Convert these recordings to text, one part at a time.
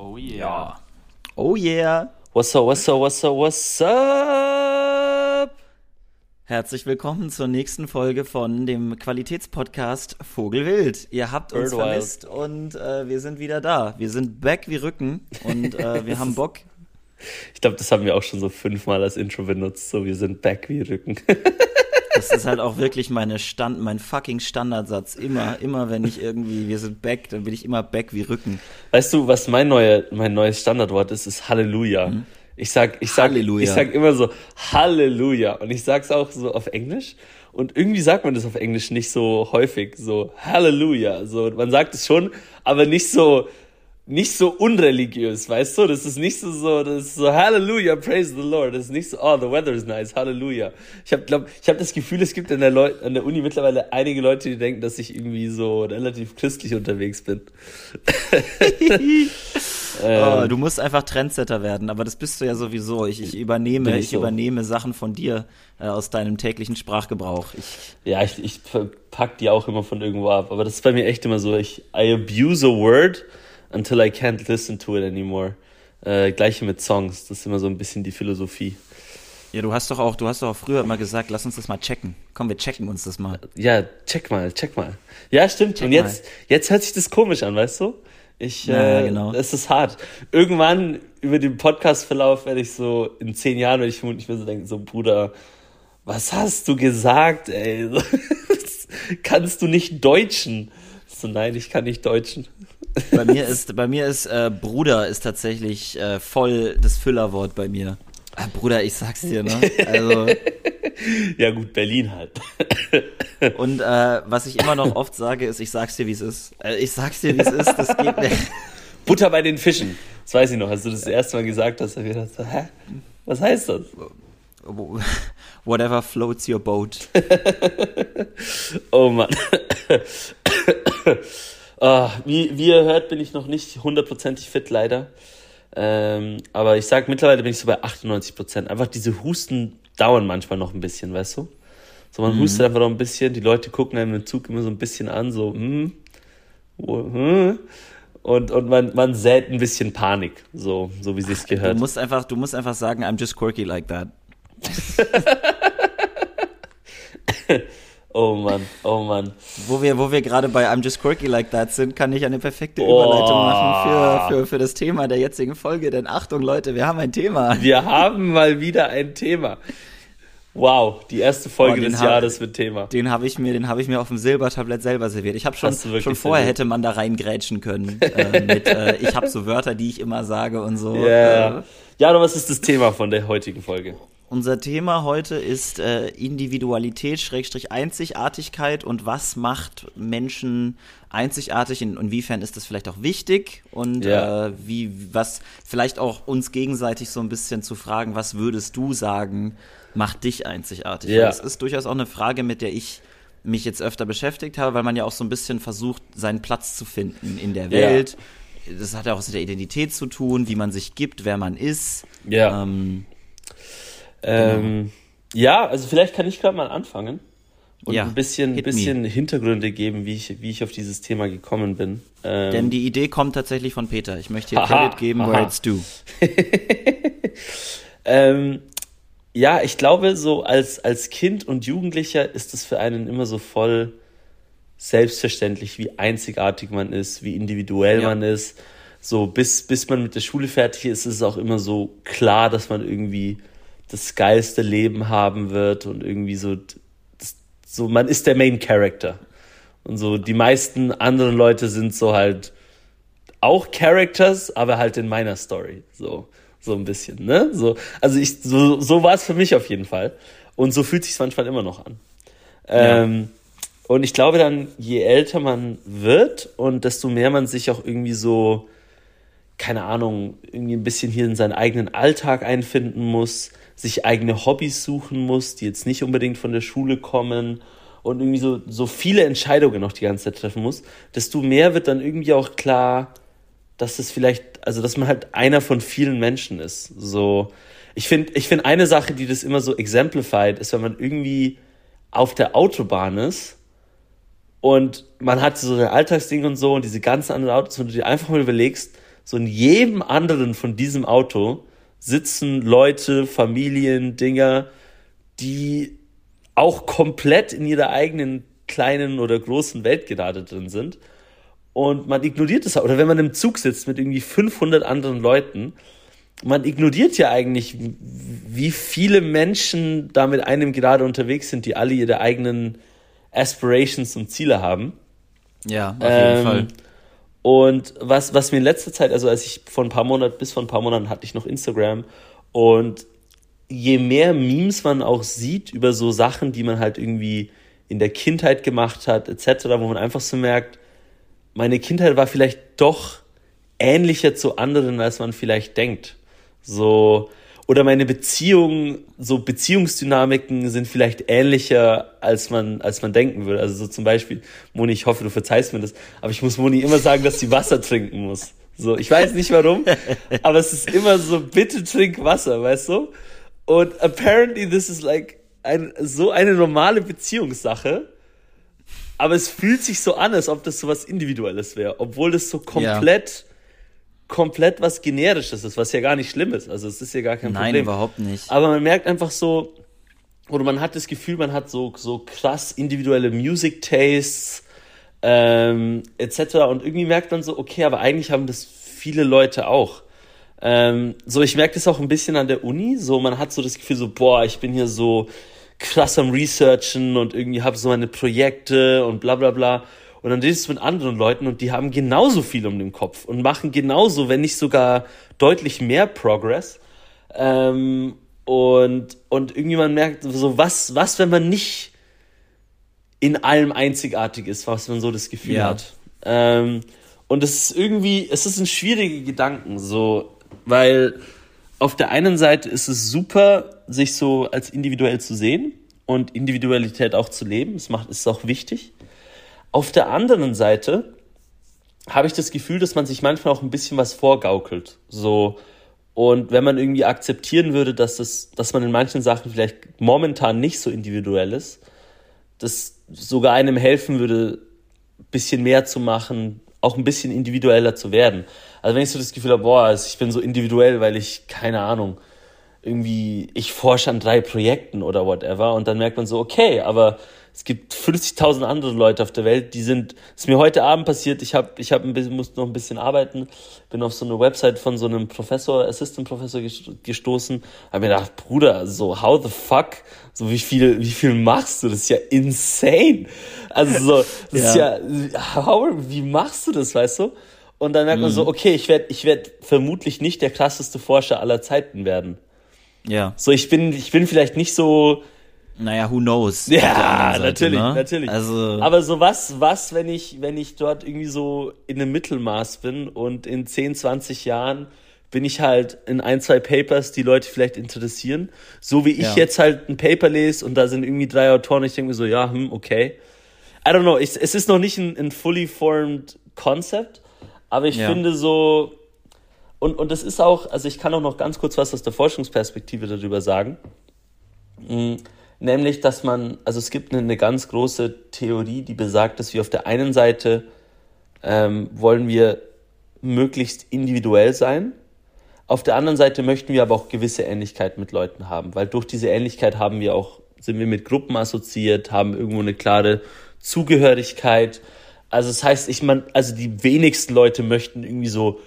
Oh yeah. Oh yeah. What's up, what's up, what's up, what's up? Herzlich willkommen zur nächsten Folge von dem Qualitätspodcast Vogelwild. Ihr habt uns Birdwild. vermisst und äh, wir sind wieder da. Wir sind back wie Rücken und äh, wir haben Bock. Ich glaube, das haben wir auch schon so fünfmal als Intro benutzt. So, wir sind back wie Rücken. Das ist halt auch wirklich meine Stand, mein fucking Standardsatz. Immer, immer wenn ich irgendwie, wir sind back, dann bin ich immer back wie Rücken. Weißt du, was mein, neue, mein neues Standardwort ist? Ist Halleluja. Ich sag, ich sag, Halleluja. ich sag immer so Halleluja. Und ich sag's auch so auf Englisch. Und irgendwie sagt man das auf Englisch nicht so häufig. So Halleluja. So, man sagt es schon, aber nicht so, nicht so unreligiös, weißt du? Das ist nicht so, so, das ist so Halleluja, praise the Lord. Das ist nicht so, oh, the weather is nice, Halleluja. Ich habe, glaub, ich habe das Gefühl, es gibt an der, Leu an der Uni mittlerweile einige Leute, die denken, dass ich irgendwie so relativ christlich unterwegs bin. Oh, du musst einfach Trendsetter werden, aber das bist du ja sowieso. Ich, ich übernehme, ich ich so. übernehme Sachen von dir äh, aus deinem täglichen Sprachgebrauch. Ich, Ja, ich, ich pack die auch immer von irgendwo ab. Aber das ist bei mir echt immer so. Ich I abuse a word until I can't listen to it anymore. Äh, Gleiche mit Songs. Das ist immer so ein bisschen die Philosophie. ja, du hast doch auch, du hast doch auch früher immer gesagt, lass uns das mal checken. Komm, wir checken uns das mal. Ja, check mal, check mal. Ja, stimmt. Check Und jetzt, jetzt hört sich das komisch an, weißt du? Ich, Ja, äh, genau. Es ist hart. Irgendwann über den Podcast-Verlauf werde ich so, in zehn Jahren werde ich vermutlich mir so denken, so Bruder, was hast du gesagt, ey? Kannst du nicht deutschen? So, nein, ich kann nicht deutschen. Bei mir ist, bei mir ist äh, Bruder ist tatsächlich äh, voll das Füllerwort bei mir. Ah, Bruder, ich sag's dir, ne? Also, Ja gut, Berlin halt. und äh, was ich immer noch oft sage, ist, ich sag's dir, wie es ist. Äh, ich sag's dir, wie es ist, das geht nicht. Butter bei den Fischen. Das weiß ich noch, als du das, das erste Mal gesagt hast, hab ich gedacht, so, hä? Was heißt das? Whatever floats your boat. Oh Mann. Ah, wie, wie ihr hört, bin ich noch nicht hundertprozentig fit, leider. Ähm, aber ich sag, mittlerweile bin ich so bei 98 Prozent. Einfach diese Husten dauern manchmal noch ein bisschen, weißt du? So, man hustet einfach noch ein bisschen. Die Leute gucken einem im Zug immer so ein bisschen an, so, hm, hm. Und, und man, man sät ein bisschen Panik, so, so wie Du gehört. musst einfach, du musst einfach sagen, I'm just quirky like that. Oh Mann, oh Mann. Wo wir, wo wir gerade bei I'm just quirky like that sind, kann ich eine perfekte Oh. Überleitung machen für, für, für das Thema der jetzigen Folge. Denn Achtung, Leute, wir haben ein Thema. Wir haben mal wieder ein Thema. Wow, die erste Folge Oh, des hab- Jahres mit Thema. Den habe ich mir, den habe ich mir auf dem Silbertablett selber serviert. Ich habe schon, schon vorher hätte man da reingrätschen können. äh, mit, äh, ich habe so Wörter, die ich immer sage und so. Ja. Äh, Ja, aber was ist das Thema von der heutigen Folge? Unser Thema heute ist äh, Individualität, Schrägstrich Einzigartigkeit und was macht Menschen einzigartig? In, inwiefern ist das vielleicht auch wichtig? Und Ja. äh, wie, was vielleicht auch uns gegenseitig so ein bisschen zu fragen, was würdest du sagen, macht dich einzigartig? Ja. Weil Das ist durchaus auch eine Frage, mit der ich mich jetzt öfter beschäftigt habe, weil man ja auch so ein bisschen versucht, seinen Platz zu finden in der Ja. Welt. Das hat ja auch was mit der Identität zu tun, wie man sich gibt, wer man ist. Ja. Ähm, Ähm, ja, also vielleicht kann ich gerade mal anfangen und Ja, ein bisschen, bisschen Hintergründe geben, wie ich, wie ich auf dieses Thema gekommen bin. Ähm, Denn die Idee kommt tatsächlich von Peter. Ich möchte Haha, Credit geben, aha. where it's due. Ähm, ja, ich glaube, so als, als Kind und Jugendlicher ist es für einen immer so voll selbstverständlich, wie einzigartig man ist, wie individuell Ja. man ist. So, bis, bis man mit der Schule fertig ist, ist es auch immer so klar, dass man irgendwie das geilste Leben haben wird und irgendwie so, das, so, man ist der Main Character. Und so, die meisten anderen Leute sind so halt auch Characters, aber halt in meiner Story. So, so ein bisschen, ne? So, also ich, so, so war es für mich auf jeden Fall. Und so fühlt sich manchmal immer noch an. Ähm, und ich glaube dann, je älter man wird und desto mehr man sich auch irgendwie so, keine Ahnung, irgendwie ein bisschen hier in seinen eigenen Alltag einfinden muss, sich eigene Hobbys suchen muss, die jetzt nicht unbedingt von der Schule kommen und irgendwie so, so viele Entscheidungen noch die ganze Zeit treffen muss, desto mehr wird dann irgendwie auch klar, dass es vielleicht, also dass man halt einer von vielen Menschen ist. So, ich finde, ich finde eine Sache, die das immer so exemplified, ist, wenn man irgendwie auf der Autobahn ist und man hat so ein Alltagsding und so und diese ganzen anderen Autos, wenn du dir einfach mal überlegst, So in jedem anderen von diesem Auto sitzen Leute, Familien, Dinger, die auch komplett in ihrer eigenen kleinen oder großen Welt gerade drin sind. Und man ignoriert es. Oder wenn man im Zug sitzt mit irgendwie 500 anderen Leuten, man ignoriert ja eigentlich, wie viele Menschen da mit einem gerade unterwegs sind, die alle ihre eigenen Aspirations und Ziele haben. Ja, auf jeden ähm, Fall. Und was, was mir in letzter Zeit, also als ich vor ein paar Monaten, bis vor ein paar Monaten hatte ich noch Instagram und je mehr Memes man auch sieht über so Sachen, die man halt irgendwie in der Kindheit gemacht hat, etc., wo man einfach so merkt, meine Kindheit war vielleicht doch ähnlicher zu anderen, als man vielleicht denkt. So, oder meine Beziehungen, so Beziehungsdynamiken sind vielleicht ähnlicher, als man, als man denken würde. Also so zum Beispiel, Moni, ich hoffe, du verzeihst mir das, aber ich muss Moni immer sagen, dass sie Wasser trinken muss. So, ich weiß nicht warum, aber es ist immer so, bitte trink Wasser, weißt du? Und apparently this is like ein, so eine normale Beziehungssache, aber es fühlt sich so an, als ob das so was Individuelles wäre, obwohl das so komplett ja komplett was Generisches ist, was ja gar nicht schlimm ist. Also es ist ja gar kein Nein, Problem. Nein, überhaupt nicht. Aber man merkt einfach so, oder man hat das Gefühl, man hat so, so krass individuelle Music Tastes ähm, etc. Und irgendwie merkt man so, okay, aber eigentlich haben das viele Leute auch. Ähm, so, ich merke das auch ein bisschen an der Uni. So, man hat so das Gefühl, so, boah, ich bin hier so krass am Researchen und irgendwie habe so meine Projekte und bla bla bla. Und dann redest du mit anderen Leuten und die haben genauso viel um den Kopf und machen genauso, wenn nicht sogar deutlich mehr Progress. Ähm, und, und irgendjemand merkt so, was, was, wenn man nicht in allem einzigartig ist, was man so das Gefühl ja. hat. Ähm, und es ist irgendwie, es ist ein schwieriger Gedanken, so, weil auf der einen Seite ist es super, sich so als individuell zu sehen und Individualität auch zu leben. Es macht, ist auch wichtig. Auf der anderen Seite habe ich das Gefühl, dass man sich manchmal auch ein bisschen was vorgaukelt. So. Und wenn man irgendwie akzeptieren würde, dass, es, dass man in manchen Sachen vielleicht momentan nicht so individuell ist, das sogar einem helfen würde, ein bisschen mehr zu machen, auch ein bisschen individueller zu werden. Also wenn ich so das Gefühl habe, boah, ich bin so individuell, weil ich, keine Ahnung, irgendwie, ich forsche an drei Projekten oder whatever und dann merkt man so, okay, aber es gibt 50.000 andere Leute auf der Welt, die sind, ist mir heute Abend passiert, ich habe ich hab ein bisschen, musste noch ein bisschen arbeiten, bin auf so eine Website von so einem Professor, Assistant Professor gestoßen, habe mir gedacht, Bruder, so, how the fuck, so wie viel, wie viel machst du, das ist ja insane, also so, das ja. ist ja, how, wie machst du das, weißt du? Und dann merkt man so, mhm. okay, ich werde ich werd vermutlich nicht der krasseste Forscher aller Zeiten werden. Ja. So, ich bin, ich bin vielleicht nicht so, naja, who knows? Ja, Seite, natürlich, ne? natürlich. Also Aber so was, was, wenn ich, wenn ich dort irgendwie so in einem Mittelmaß bin und in 10, 20 Jahren bin ich halt in ein, zwei Papers, die Leute vielleicht interessieren. So wie ich ja. jetzt halt ein Paper lese und da sind irgendwie drei Autoren, ich denke mir so, ja, hm, okay. I don't know, ich, es ist noch nicht ein, ein fully formed Concept, aber ich ja. finde so, und, und das ist auch, also ich kann auch noch ganz kurz was aus der Forschungsperspektive darüber sagen. Mhm nämlich dass man, also es gibt eine, ganz große Theorie, die besagt, dass wir auf der einen Seite ähm, wollen wir möglichst individuell sein, auf der anderen Seite möchten wir aber auch gewisse Ähnlichkeit mit Leuten haben, weil durch diese Ähnlichkeit haben wir auch, sind wir mit Gruppen assoziiert, haben irgendwo eine klare Zugehörigkeit. Also das heißt, ich meine, also die wenigsten Leute möchten irgendwie so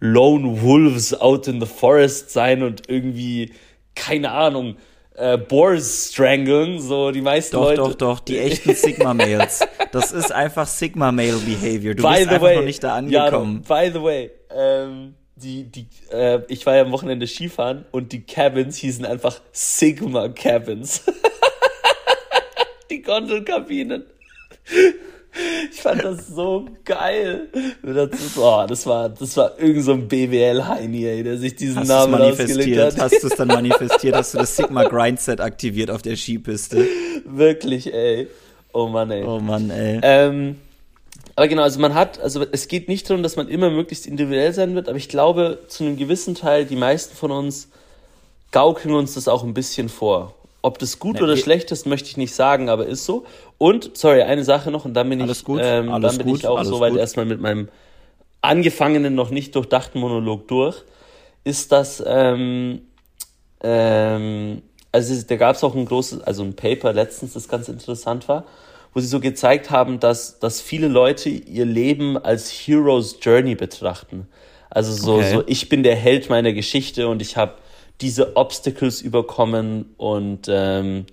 Lone Wolves out in the forest sein und irgendwie, keine Ahnung, äh, Boars strangeln, so die meisten doch, Leute. Doch, doch, doch, die echten Sigma-Males. das ist einfach Sigma-Male-Behavior. Du by bist einfach way, noch nicht da angekommen. Ja, by the way, ähm, die, die, äh, ich war ja am Wochenende Skifahren und die Cabins hießen einfach Sigma Cabins. die Gondelkabinen. Ich fand das so geil. Oh, das war, das war irgend so ein BWL-Heini, der sich diesen hast Namen ausgelegt hat. Hast du es dann manifestiert? Hast du das Sigma Grindset aktiviert auf der Skipiste? Wirklich, ey. Oh Mann, ey. Oh Mann, ey. Ähm, aber genau, also man hat, also es geht nicht darum, dass man immer möglichst individuell sein wird, aber ich glaube, zu einem gewissen Teil, die meisten von uns gaukeln uns das auch ein bisschen vor. Ob das gut nee, oder schlecht ist, möchte ich nicht sagen, aber ist so. Und, sorry, eine Sache noch, und dann bin alles ich, gut, ähm, dann bin gut, ich auch soweit erstmal mit meinem angefangenen, noch nicht durchdachten Monolog durch, ist das, ähm, ähm, also da gab es auch ein großes, also ein Paper letztens, das ganz interessant war, wo sie so gezeigt haben, dass, dass viele Leute ihr Leben als Hero's Journey betrachten. Also so, okay. so ich bin der Held meiner Geschichte und ich habe diese Obstacles überkommen und ähm,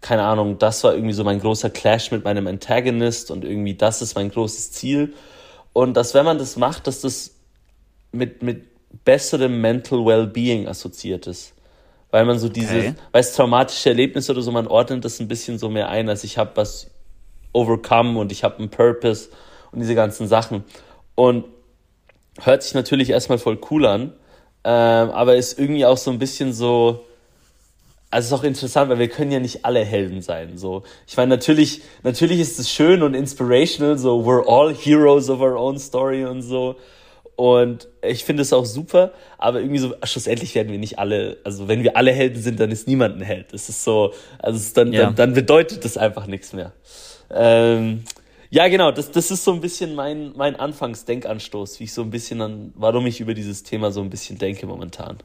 keine Ahnung, das war irgendwie so mein großer Clash mit meinem Antagonist und irgendwie das ist mein großes Ziel. Und dass wenn man das macht, dass das mit, mit besserem Mental Wellbeing assoziiert ist. Weil man so diese, okay. weil es traumatische Erlebnisse oder so, man ordnet das ein bisschen so mehr ein, als ich habe was overcome und ich habe einen Purpose und diese ganzen Sachen. Und hört sich natürlich erstmal voll cool an, ähm, aber ist irgendwie auch so ein bisschen so, also ist auch interessant, weil wir können ja nicht alle Helden sein. So, ich meine, natürlich, natürlich ist es schön und inspirational, so we're all heroes of our own story und so. Und ich finde es auch super, aber irgendwie so, schlussendlich werden wir nicht alle, also wenn wir alle Helden sind, dann ist niemand ein Held. Das ist so, also dann, ja. dann, dann, bedeutet das einfach nichts mehr. Ähm, ja, genau, das, das ist so ein bisschen mein, mein Anfangsdenkanstoß, wie ich so ein bisschen an, warum ich über dieses Thema so ein bisschen denke momentan.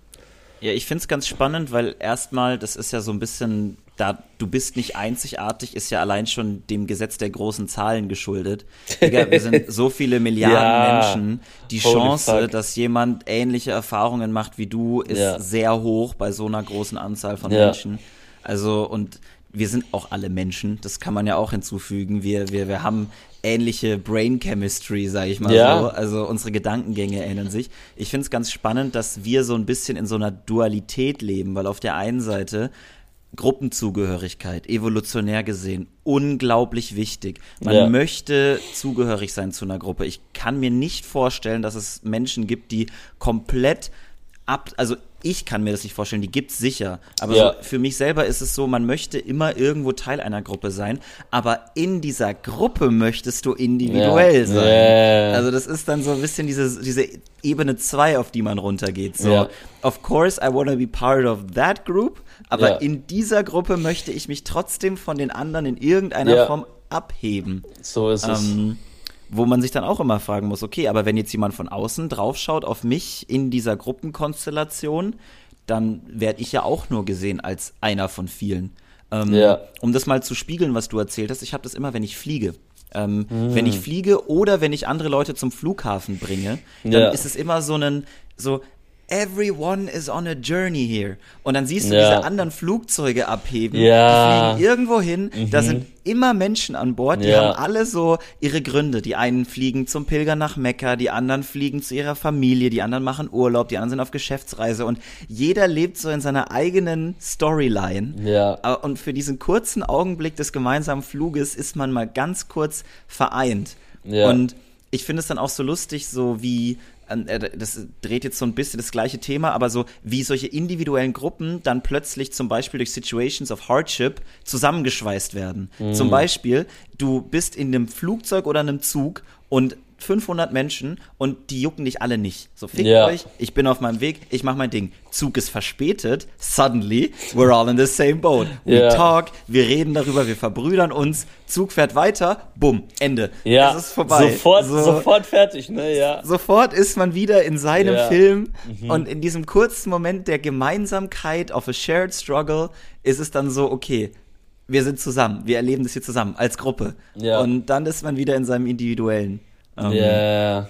Ja, ich finde es ganz spannend, weil erstmal, das ist ja so ein bisschen, da du bist nicht einzigartig, ist ja allein schon dem Gesetz der großen Zahlen geschuldet. Digga, wir sind so viele Milliarden ja, Menschen. Die Chance, fuck. dass jemand ähnliche Erfahrungen macht wie du, ist ja. sehr hoch bei so einer großen Anzahl von ja. Menschen. Also, und wir sind auch alle Menschen, das kann man ja auch hinzufügen. Wir, wir, wir haben ähnliche Brain Chemistry, sage ich mal ja. so. Also unsere Gedankengänge ähneln sich. Ich finde es ganz spannend, dass wir so ein bisschen in so einer Dualität leben, weil auf der einen Seite Gruppenzugehörigkeit, evolutionär gesehen, unglaublich wichtig. Man ja. möchte zugehörig sein zu einer Gruppe. Ich kann mir nicht vorstellen, dass es Menschen gibt, die komplett ab, also ich kann mir das nicht vorstellen, die gibt's sicher. Aber ja. so für mich selber ist es so, man möchte immer irgendwo Teil einer Gruppe sein, aber in dieser Gruppe möchtest du individuell ja. sein. Yeah. Also das ist dann so ein bisschen diese, diese Ebene 2, auf die man runtergeht. So, ja. of course, I want to be part of that group, aber in dieser Gruppe möchte ich mich trotzdem von den anderen in irgendeiner Form abheben. So ist es. Wo man sich dann auch immer fragen muss, okay, aber wenn jetzt jemand von außen draufschaut auf mich in dieser Gruppenkonstellation, dann werde ich ja auch nur gesehen als einer von vielen. Ähm, ja. Um das mal zu spiegeln, was du erzählt hast, ich habe das immer, wenn ich fliege. Ähm, mhm. Wenn ich fliege oder wenn ich andere Leute zum Flughafen bringe, dann ja. ist es immer so ein, so, everyone is on a journey here. Und dann siehst du ja. diese anderen Flugzeuge abheben. Ja. Die fliegen irgendwo hin. Mhm. Da sind immer Menschen an Bord. Die ja. haben alle so ihre Gründe. Die einen fliegen zum Pilgern nach Mekka, die anderen fliegen zu ihrer Familie, die anderen machen Urlaub, die anderen sind auf Geschäftsreise. Und jeder lebt so in seiner eigenen Storyline. Ja. Und für diesen kurzen Augenblick des gemeinsamen Fluges ist man mal ganz kurz vereint. Ja. Und ich finde es dann auch so lustig, so wie äh, das dreht jetzt so ein bisschen das gleiche Thema, aber so wie solche individuellen Gruppen dann plötzlich zum Beispiel durch Situations of Hardship zusammengeschweißt werden. Mhm. Zum Beispiel, du bist in einem Flugzeug oder einem Zug und 500 Menschen und die jucken dich alle nicht. So, fickt yeah. euch, ich bin auf meinem Weg, ich mach mein Ding. Zug ist verspätet, suddenly, we're all in the same boat. We yeah. talk, wir reden darüber, wir verbrüdern uns, Zug fährt weiter, bumm, Ende. Ja, es ist vorbei. Sofort, so, sofort fertig, ne, ja. Sofort ist man wieder in seinem yeah. Film mhm. und in diesem kurzen Moment der Gemeinsamkeit of a shared struggle ist es dann so, okay, wir sind zusammen, wir erleben das hier zusammen als Gruppe. Ja. Und dann ist man wieder in seinem individuellen. Ähm, yeah.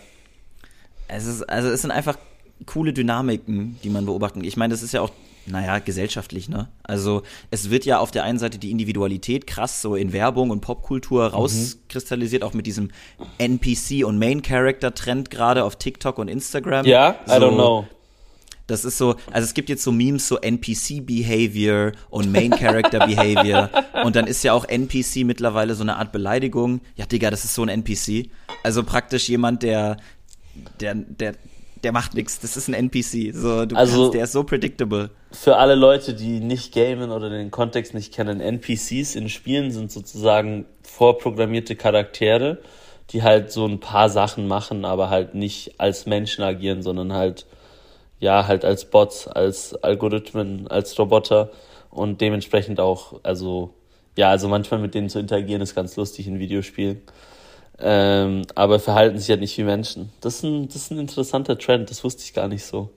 Es ist, also es sind einfach coole Dynamiken, die man beobachten. Ich meine, das ist ja auch, naja, gesellschaftlich, ne? Also es wird ja auf der einen Seite die Individualität krass so in Werbung und Popkultur mhm. rauskristallisiert, auch mit diesem NPC und Main Character Trend gerade auf TikTok und Instagram. Ja, so, I don't know. Das ist so, also es gibt jetzt so Memes, so NPC-Behavior und Main-Character-Behavior. und dann ist ja auch NPC mittlerweile so eine Art Beleidigung. Ja, Digga, das ist so ein NPC. Also praktisch jemand, der, der, der, der macht nichts. Das ist ein NPC. So, du also, kannst, der ist so predictable. Für alle Leute, die nicht gamen oder den Kontext nicht kennen, NPCs in Spielen sind sozusagen vorprogrammierte Charaktere, die halt so ein paar Sachen machen, aber halt nicht als Menschen agieren, sondern halt ja, halt als Bots, als Algorithmen, als Roboter und dementsprechend auch, also, ja, also manchmal mit denen zu interagieren ist ganz lustig in Videospielen. Ähm, aber verhalten sich halt nicht wie Menschen. Das ist, ein, das ist ein interessanter Trend, das wusste ich gar nicht so.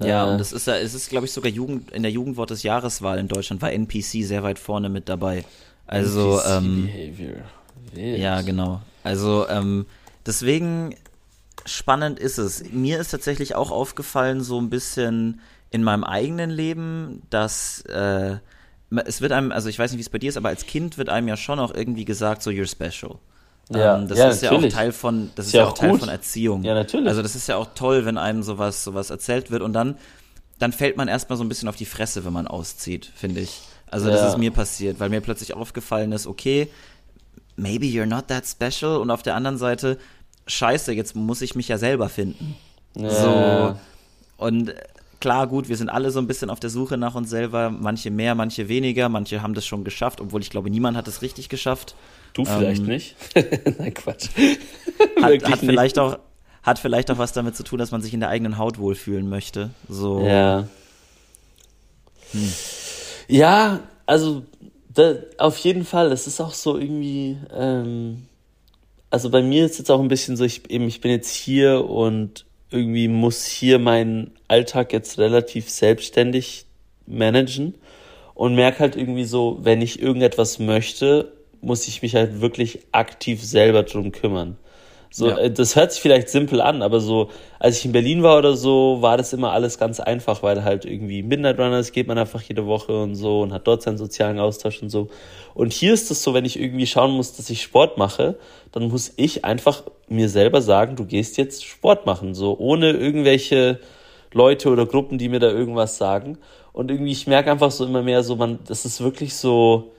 Ja, äh, und das ist ja, es ist, glaube ich, sogar Jugend, in der Jugendwort des Jahreswahl in Deutschland war NPC sehr weit vorne mit dabei. Also, NPC ähm, Behavior. Ja, genau. Also, ähm, deswegen spannend ist es. Mir ist tatsächlich auch aufgefallen, so ein bisschen in meinem eigenen Leben, dass äh, es wird einem, also ich weiß nicht, wie es bei dir ist, aber als Kind wird einem ja schon auch irgendwie gesagt, so you're special. Ja, ähm, das ja, ist natürlich. ja auch Teil von, das ist, ist ja auch, Teil gut. von Erziehung. Ja, natürlich. Also das ist ja auch toll, wenn einem sowas, sowas erzählt wird und dann, dann fällt man erstmal so ein bisschen auf die Fresse, wenn man auszieht, finde ich. Also ja. das ist mir passiert, weil mir plötzlich aufgefallen ist, okay, maybe you're not that special und auf der anderen Seite, scheiße, jetzt muss ich mich ja selber finden. Ja. So. Und klar, gut, wir sind alle so ein bisschen auf der Suche nach uns selber, manche mehr, manche weniger, manche haben das schon geschafft, obwohl ich glaube, niemand hat es richtig geschafft. Du vielleicht ähm, nicht? Nein, Quatsch. hat, hat vielleicht auch hat vielleicht auch was damit zu tun, dass man sich in der eigenen Haut wohlfühlen möchte. So. Ja. Hm. Ja, also da, auf jeden Fall. Es ist auch so irgendwie. Ähm, also bei mir ist jetzt auch ein bisschen so, ich, eben, ich bin jetzt hier und irgendwie muss hier meinen Alltag jetzt relativ selbstständig managen und merke halt irgendwie so, wenn ich irgendetwas möchte muss ich mich halt wirklich aktiv selber drum kümmern. So, ja. Äh, das hört sich vielleicht simpel an, aber so, als ich in Berlin war oder so, war das immer alles ganz einfach, weil halt irgendwie Midnight Runners geht man einfach jede Woche und so und hat dort seinen sozialen Austausch und so. Und hier ist es so, wenn ich irgendwie schauen muss, dass ich Sport mache, dann muss ich einfach mir selber sagen, du gehst jetzt Sport machen, so ohne irgendwelche Leute oder Gruppen, die mir da irgendwas sagen. Und irgendwie, ich merke einfach so immer mehr so, man, das ist wirklich so,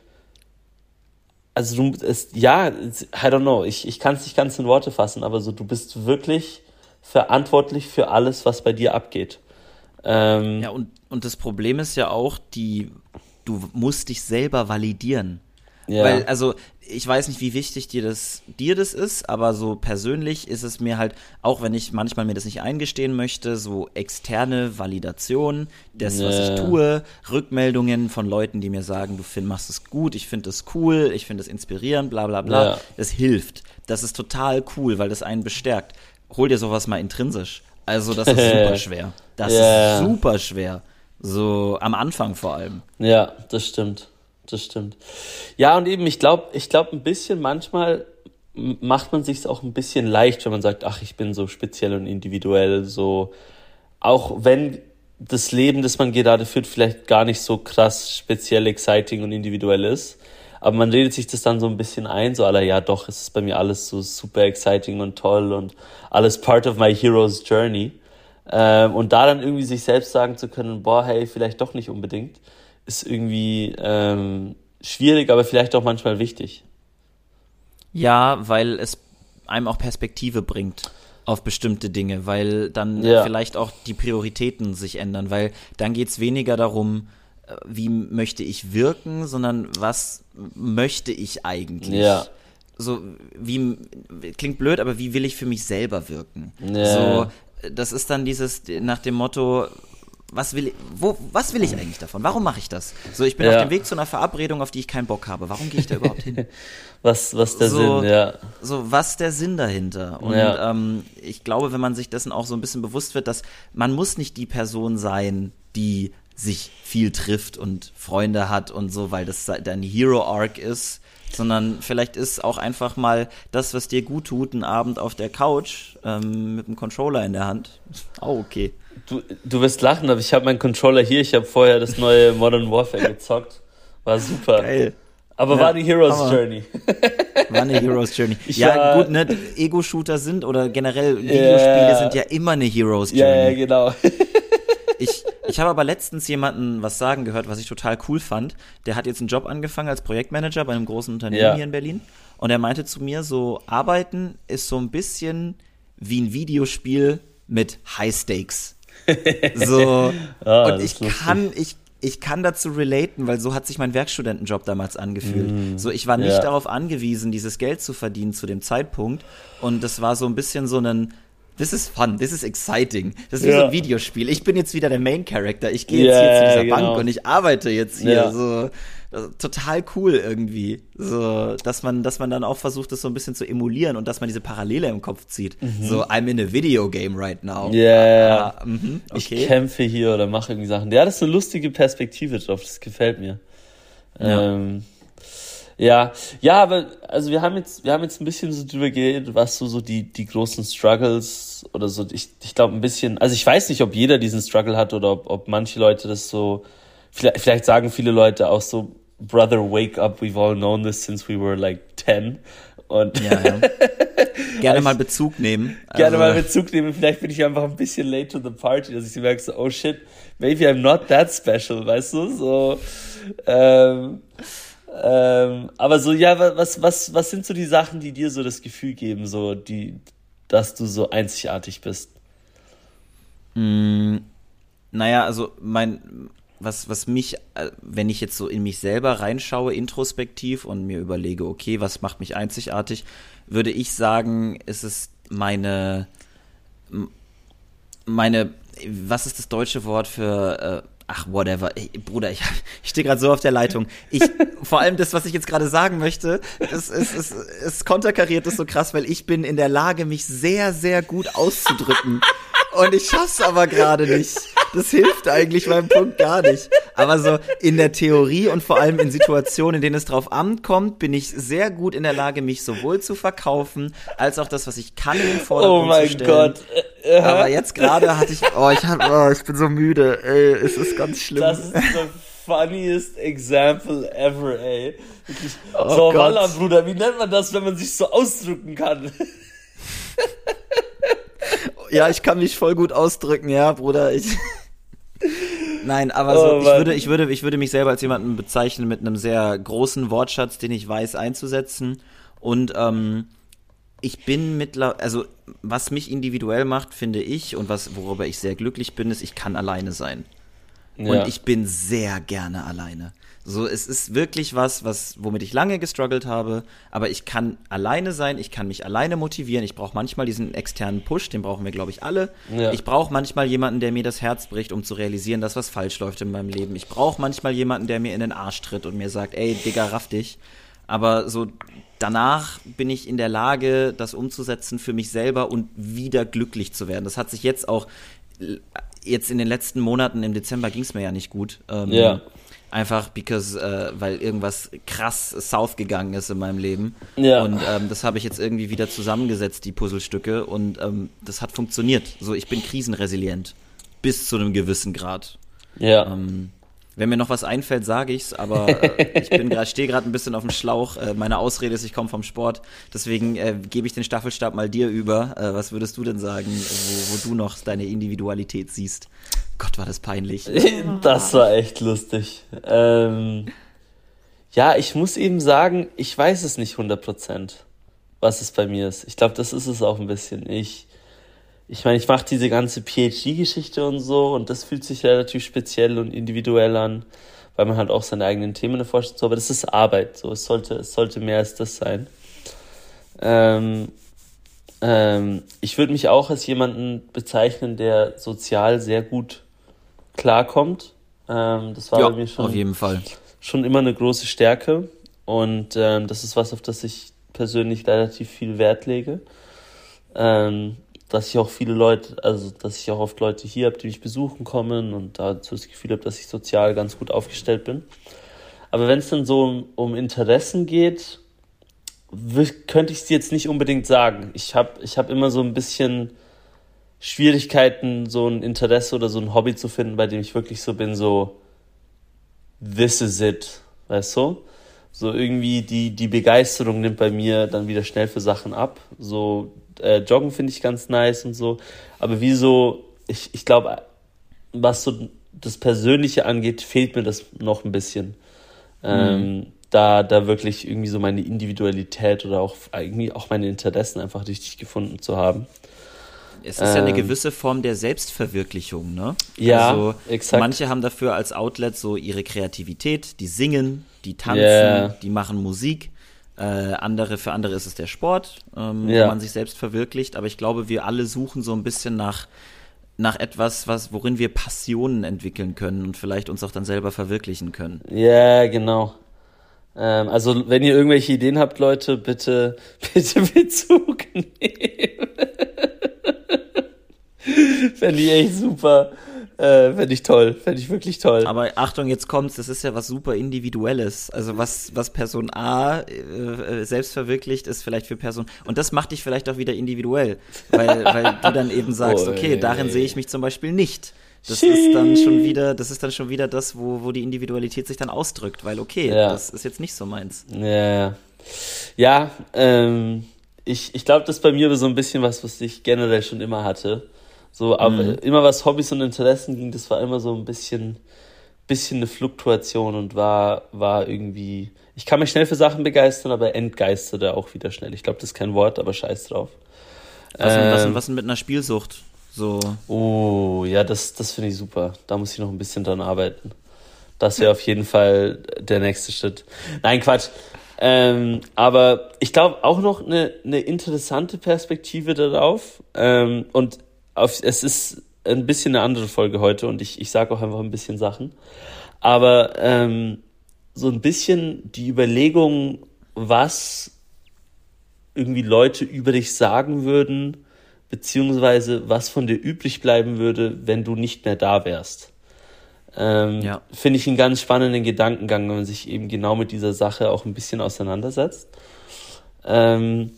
also du, es, ja, I don't know, ich, ich kann es nicht ganz in Worte fassen, aber so, du bist wirklich verantwortlich für alles, was bei dir abgeht. Ähm, ja, und, und das Problem ist ja auch, die, du musst dich selber validieren. Ja. Weil, also, ich weiß nicht, wie wichtig dir das, dir das ist, aber so persönlich ist es mir halt, auch wenn ich manchmal mir das nicht eingestehen möchte, so externe Validation, das, yeah. was ich tue, Rückmeldungen von Leuten, die mir sagen, du find, machst es gut, ich finde es cool, ich finde es inspirierend, bla bla bla. Das hilft. Das ist total cool, weil das einen bestärkt. Hol dir sowas mal intrinsisch. Also, das ist super schwer. Das yeah. ist super schwer. So am Anfang vor allem. Ja, das stimmt das stimmt. Ja, und eben, ich glaube, ich glaube ein bisschen manchmal macht man sich auch ein bisschen leicht, wenn man sagt, ach, ich bin so speziell und individuell, so, auch wenn das Leben, das man gerade führt, vielleicht gar nicht so krass speziell, exciting und individuell ist. Aber man redet sich das dann so ein bisschen ein, so aller, ja doch, es ist bei mir alles so super exciting und toll und alles part of my hero's journey. Ähm, und da dann irgendwie sich selbst sagen zu können, boah, hey, vielleicht doch nicht unbedingt ist irgendwie ähm, schwierig, aber vielleicht auch manchmal wichtig. Ja, weil es einem auch Perspektive bringt auf bestimmte Dinge, weil dann ja. vielleicht auch die Prioritäten sich ändern, weil dann geht es weniger darum, äh, wie möchte ich wirken, sondern was möchte ich eigentlich? Ja. So, wie, klingt blöd, aber wie will ich für mich selber wirken? Ja. So, das ist dann dieses nach dem Motto, was will, wo, was will ich eigentlich davon? Warum mache ich das? So, ich bin ja. auf dem Weg zu einer Verabredung, auf die ich keinen Bock habe. Warum gehe ich da überhaupt hin? was, was der so, Sinn, ja. So, was der Sinn dahinter? Und ja. ähm, ich glaube, wenn man sich dessen auch so ein bisschen bewusst wird, dass man muss nicht die Person sein, die sich viel trifft und Freunde hat und so, weil das dein Hero-Arc ist, sondern vielleicht ist auch einfach mal das, was dir gut tut, ein Abend auf der Couch ähm, mit dem Controller in der Hand. Oh, okay. Du, du wirst lachen, aber ich habe meinen Controller hier. Ich habe vorher das neue Modern Warfare gezockt. War super. Geil. Aber ja, war die Heroes Hammer. Journey. War eine Heroes Journey. Ich ja, war, gut, ne? Ego-Shooter sind oder generell Videospiele yeah. sind ja immer eine Heroes Journey. Ja, ja genau. ich ich habe aber letztens jemanden was sagen gehört, was ich total cool fand. Der hat jetzt einen Job angefangen als Projektmanager bei einem großen Unternehmen ja. hier in Berlin. Und er meinte zu mir, so arbeiten ist so ein bisschen wie ein Videospiel mit High Stakes. So. ah, und ich kann, ich, ich kann dazu relaten, weil so hat sich mein Werkstudentenjob damals angefühlt. Mm, so, ich war nicht ja. darauf angewiesen, dieses Geld zu verdienen zu dem Zeitpunkt. Und das war so ein bisschen so ein, this is fun, this is exciting. Das ist ja. wie so ein Videospiel. Ich bin jetzt wieder der Main Character. Ich gehe jetzt yeah, hier zu dieser genau. Bank und ich arbeite jetzt hier. Ja. So, total cool irgendwie. So, dass man, dass man dann auch versucht, das so ein bisschen zu emulieren und dass man diese Parallele im Kopf zieht. Mhm. So, I'm in a video game right now. Ja, yeah. ah, mhm, okay. ich kämpfe hier oder mache irgendwie Sachen. Ja, das ist eine lustige Perspektive drauf, das gefällt mir. Ja. Ähm, ja, ja, aber also wir haben jetzt, wir haben jetzt ein bisschen so drüber geredet, was so, so die, die großen Struggles oder so. Ich, ich glaube ein bisschen, also ich weiß nicht, ob jeder diesen Struggle hat oder ob, ob manche Leute das so, vielleicht, vielleicht sagen viele Leute auch so, Brother, wake up, we've all known this since we were like 10. Und ja, ja. gerne mal Bezug nehmen. Gerne also. mal Bezug nehmen. Vielleicht bin ich einfach ein bisschen late to the party, dass ich merke, so, oh shit, maybe I'm not that special, weißt du? So, ähm, ähm, aber so, ja, was, was, was sind so die Sachen, die dir so das Gefühl geben, so, die, dass du so einzigartig bist? Mm, naja, also mein, was, was mich, äh, wenn ich jetzt so in mich selber reinschaue, introspektiv und mir überlege, okay, was macht mich einzigartig, würde ich sagen, ist es meine, meine, was ist das deutsche Wort für, äh, ach, whatever. Ey, Bruder, ich, ich stehe gerade so auf der Leitung. Ich, vor allem das, was ich jetzt gerade sagen möchte, es, es, es, es konterkariert das so krass, weil ich bin in der Lage, mich sehr, sehr gut auszudrücken. Und ich schaff's aber gerade nicht. Das hilft eigentlich meinem Punkt gar nicht. Aber so in der Theorie und vor allem in Situationen, in denen es drauf ankommt, bin ich sehr gut in der Lage, mich sowohl zu verkaufen, als auch das, was ich kann, in den Vordergrund oh zu stellen. Oh mein Gott. Aber jetzt gerade hatte ich, oh, ich hab, oh, ich bin so müde, ey, es ist ganz schlimm. Das ist the funniest example ever, ey. Wirklich. Oh so, Walla, Bruder, wie nennt man das, wenn man sich so ausdrücken kann? Ja, ich kann mich voll gut ausdrücken, ja, Bruder. Ich Nein, aber so, oh, ich würde, ich würde, ich würde mich selber als jemanden bezeichnen mit einem sehr großen Wortschatz, den ich weiß einzusetzen. Und ähm, ich bin mittlerweile, also was mich individuell macht, finde ich, und was, worüber ich sehr glücklich bin, ist, ich kann alleine sein. Ja. Und ich bin sehr gerne alleine. So, es ist wirklich was, was, womit ich lange gestruggelt habe, aber ich kann alleine sein, ich kann mich alleine motivieren. Ich brauche manchmal diesen externen Push, den brauchen wir, glaube ich, alle. Ja. Ich brauche manchmal jemanden, der mir das Herz bricht, um zu realisieren, dass was falsch läuft in meinem Leben. Ich brauche manchmal jemanden, der mir in den Arsch tritt und mir sagt, ey, Digga, raff dich. Aber so danach bin ich in der Lage, das umzusetzen für mich selber und wieder glücklich zu werden. Das hat sich jetzt auch jetzt in den letzten Monaten, im Dezember ging es mir ja nicht gut. Ähm, ja. Einfach because, äh, weil irgendwas krass south gegangen ist in meinem Leben. Ja. Und ähm, das habe ich jetzt irgendwie wieder zusammengesetzt, die Puzzlestücke. Und ähm, das hat funktioniert. So, ich bin krisenresilient. Bis zu einem gewissen Grad. Ja. Ähm, wenn mir noch was einfällt, sage ich's, aber äh, ich bin gerade, stehe gerade ein bisschen auf dem Schlauch. Äh, meine Ausrede ist, ich komme vom Sport. Deswegen äh, gebe ich den Staffelstab mal dir über. Äh, was würdest du denn sagen, wo, wo du noch deine Individualität siehst? Gott, war das peinlich. Das war echt lustig. Ähm, ja, ich muss eben sagen, ich weiß es nicht 100%, was es bei mir ist. Ich glaube, das ist es auch ein bisschen. Ich ich meine, ich mache diese ganze PhD-Geschichte und so und das fühlt sich relativ speziell und individuell an, weil man halt auch seine eigenen Themen erforscht. So, aber das ist Arbeit. So, es sollte, es sollte mehr als das sein. Ähm, ähm, ich würde mich auch als jemanden bezeichnen, der sozial sehr gut klarkommt. Ähm, das war ja, bei mir schon, auf jeden Fall. schon immer eine große Stärke und ähm, das ist was, auf das ich persönlich relativ viel Wert lege. Ähm, dass ich auch viele Leute, also dass ich auch oft Leute hier habe, die mich besuchen kommen und dazu das Gefühl habe, dass ich sozial ganz gut aufgestellt bin. Aber wenn es dann so um, um Interessen geht, könnte ich es dir jetzt nicht unbedingt sagen. Ich habe ich hab immer so ein bisschen Schwierigkeiten, so ein Interesse oder so ein Hobby zu finden, bei dem ich wirklich so bin, so this is it, weißt du? So irgendwie die, die Begeisterung nimmt bei mir dann wieder schnell für Sachen ab. So äh, Joggen finde ich ganz nice und so. Aber wieso, ich, ich glaube, was so das Persönliche angeht, fehlt mir das noch ein bisschen. Ähm, mhm. da, da wirklich irgendwie so meine Individualität oder auch irgendwie auch meine Interessen einfach richtig gefunden zu haben. Es ist ähm, ja eine ähm. gewisse Form der Selbstverwirklichung, ne? Ja, also, exakt. Manche haben dafür als Outlet so ihre Kreativität, die singen, die tanzen, yeah. die machen Musik. Äh, andere, für andere ist es der Sport, ähm, ja. wo man sich selbst verwirklicht. Aber ich glaube, wir alle suchen so ein bisschen nach, nach etwas, was, worin wir Passionen entwickeln können und vielleicht uns auch dann selber verwirklichen können. Ja, genau. Ähm, also, wenn ihr irgendwelche Ideen habt, Leute, bitte, bitte Bezug nehmen. Fände ich echt super. Äh, Fände ich toll, fände ich wirklich toll. Aber Achtung, jetzt kommt's, das ist ja was super Individuelles. Also was, was Person A äh, äh, selbst verwirklicht, ist vielleicht für Person. Und das macht dich vielleicht auch wieder individuell. Weil, weil du dann eben sagst, okay, darin sehe ich mich zum Beispiel nicht. Das ist dann schon wieder, das ist dann schon wieder das, wo, wo die Individualität sich dann ausdrückt, weil okay, ja. das ist jetzt nicht so meins. Ja, ja ähm, ich, ich glaube, das ist bei mir so ein bisschen was, was ich generell schon immer hatte. So, aber mhm. immer was Hobbys und Interessen ging, das war immer so ein bisschen, bisschen eine Fluktuation und war, war irgendwie. Ich kann mich schnell für Sachen begeistern, aber entgeisterte auch wieder schnell. Ich glaube, das ist kein Wort, aber scheiß drauf. Was, ähm, was, was mit einer Spielsucht? So. Oh, ja, das, das finde ich super. Da muss ich noch ein bisschen dran arbeiten. Das wäre auf jeden Fall der nächste Schritt. Nein, Quatsch. Ähm, aber ich glaube auch noch eine, eine interessante Perspektive darauf. Ähm, und auf, es ist ein bisschen eine andere Folge heute und ich, ich sage auch einfach ein bisschen Sachen. Aber ähm, so ein bisschen die Überlegung, was irgendwie Leute über dich sagen würden, beziehungsweise was von dir übrig bleiben würde, wenn du nicht mehr da wärst. Ähm, ja. Finde ich einen ganz spannenden Gedankengang, wenn man sich eben genau mit dieser Sache auch ein bisschen auseinandersetzt. Ähm,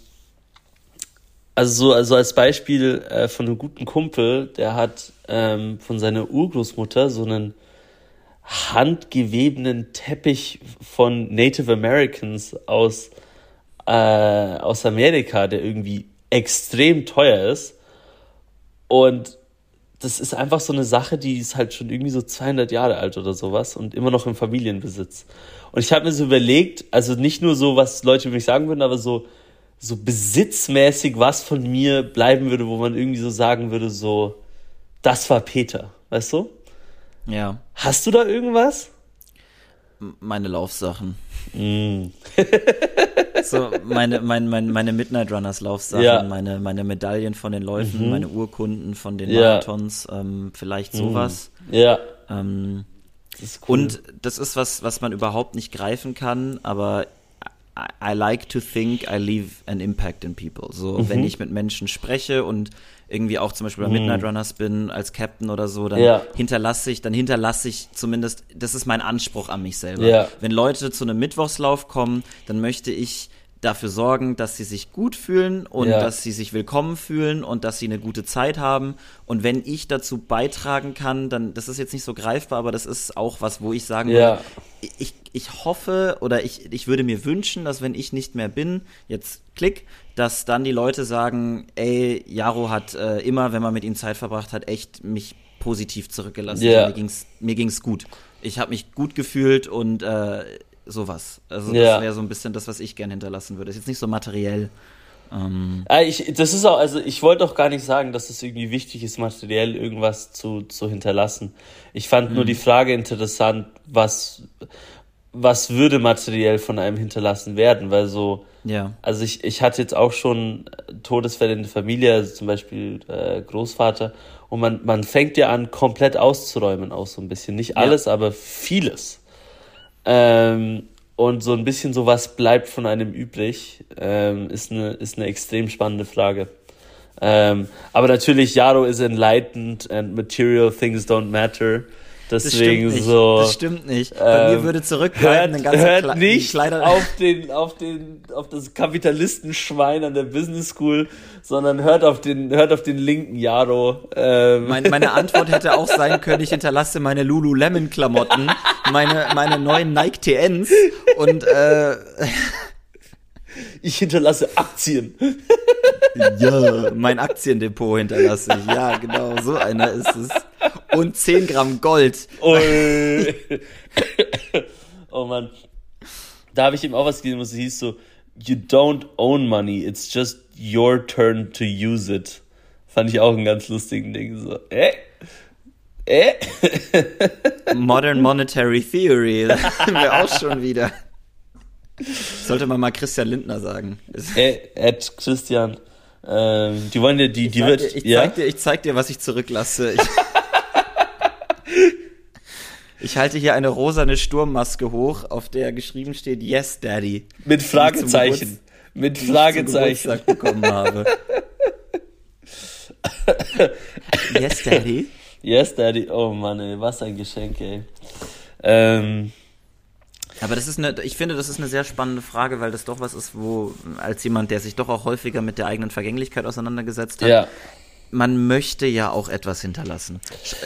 also so also als Beispiel äh, von einem guten Kumpel, der hat ähm, von seiner Urgroßmutter so einen handgewebenen Teppich von Native Americans aus, äh, aus Amerika, der irgendwie extrem teuer ist. Und das ist einfach so eine Sache, die ist halt schon irgendwie so 200 Jahre alt oder sowas und immer noch im Familienbesitz. Und ich habe mir so überlegt, also nicht nur so, was Leute über mich sagen würden, aber so, so besitzmäßig was von mir bleiben würde, wo man irgendwie so sagen würde, so, das war Peter, weißt du? Ja. Hast du da irgendwas? Meine Laufsachen. Mm. so, meine, meine, meine, meine Midnight Runners Laufsachen, ja. meine, meine Medaillen von den Läufen, mhm. meine Urkunden von den ja. Marathons, ähm, vielleicht sowas. Mhm. Ja. Ähm, das cool. Und das ist was, was man überhaupt nicht greifen kann, aber I like to think I leave an impact in people. So, mhm. wenn ich mit Menschen spreche und irgendwie auch zum Beispiel bei Midnight mhm. Runners bin als Captain oder so, dann ja. hinterlasse ich, dann hinterlasse ich zumindest, das ist mein Anspruch an mich selber. Ja. Wenn Leute zu einem Mittwochslauf kommen, dann möchte ich dafür sorgen, dass sie sich gut fühlen und ja. dass sie sich willkommen fühlen und dass sie eine gute Zeit haben. Und wenn ich dazu beitragen kann, dann, das ist jetzt nicht so greifbar, aber das ist auch was, wo ich sagen ja. würde, ich, ich hoffe oder ich, ich würde mir wünschen, dass wenn ich nicht mehr bin, jetzt klick, dass dann die Leute sagen, ey, Jaro hat äh, immer, wenn man mit ihm Zeit verbracht hat, echt mich positiv zurückgelassen. Ja. Mir ging's, mir ging's gut. Ich habe mich gut gefühlt und äh, sowas. Also ja. das wäre so ein bisschen das, was ich gerne hinterlassen würde. Ist jetzt nicht so materiell. Ähm. Ah, ich, das ist auch, also ich wollte auch gar nicht sagen, dass es irgendwie wichtig ist, materiell irgendwas zu, zu hinterlassen. Ich fand mhm. nur die Frage interessant, was, was würde materiell von einem hinterlassen werden, weil so, ja. also ich, ich hatte jetzt auch schon Todesfälle in der Familie, also zum Beispiel äh, Großvater, und man, man fängt ja an, komplett auszuräumen, auch so ein bisschen. Nicht alles, ja. aber vieles. Ähm, und so ein bisschen so was bleibt von einem übrig, ähm, ist, eine, ist eine extrem spannende Frage. Ähm, aber natürlich, Yaro is enlightened and material things don't matter. Deswegen das so. Das stimmt nicht. Bei ähm, mir würde zurückhalten hört, ein hört Kle nicht auf den, auf den, auf das Kapitalistenschwein an der Business School, sondern hört auf den, hört auf den linken Jaro. Ähm. Meine, meine Antwort hätte auch sein können, ich hinterlasse meine Lululemon Klamotten, meine, meine neuen Nike TNs und, äh, ich hinterlasse Aktien. ja, mein Aktiendepot hinterlasse ich. Ja, genau, so einer ist es. Und 10 Gramm Gold. Ui. oh Mann. Da habe ich ihm auch was gegeben, was hieß so, you don't own money, it's just your turn to use it. Fand ich auch einen ganz lustigen Ding. So, äh? Äh? Modern Monetary Theory, wäre auch schon wieder. Sollte man mal Christian Lindner sagen. Ed äh, Christian. Ähm, die wollen dir, die, die wird. Dir, ich, ja? zeig dir, ich zeig dir, was ich zurücklasse. Ich, Ich halte hier eine rosane Sturmmaske hoch, auf der geschrieben steht Yes, Daddy. Mit Fragezeichen. Mit Fragezeichen. bekommen habe. yes, Daddy. Yes, Daddy. Oh Mann, ey, was ein Geschenk, ey. Ähm, aber das ist eine, ich finde, das ist eine sehr spannende Frage, weil das doch was ist, wo, als jemand, der sich doch auch häufiger mit der eigenen Vergänglichkeit auseinandergesetzt hat, ja. man möchte ja auch etwas hinterlassen.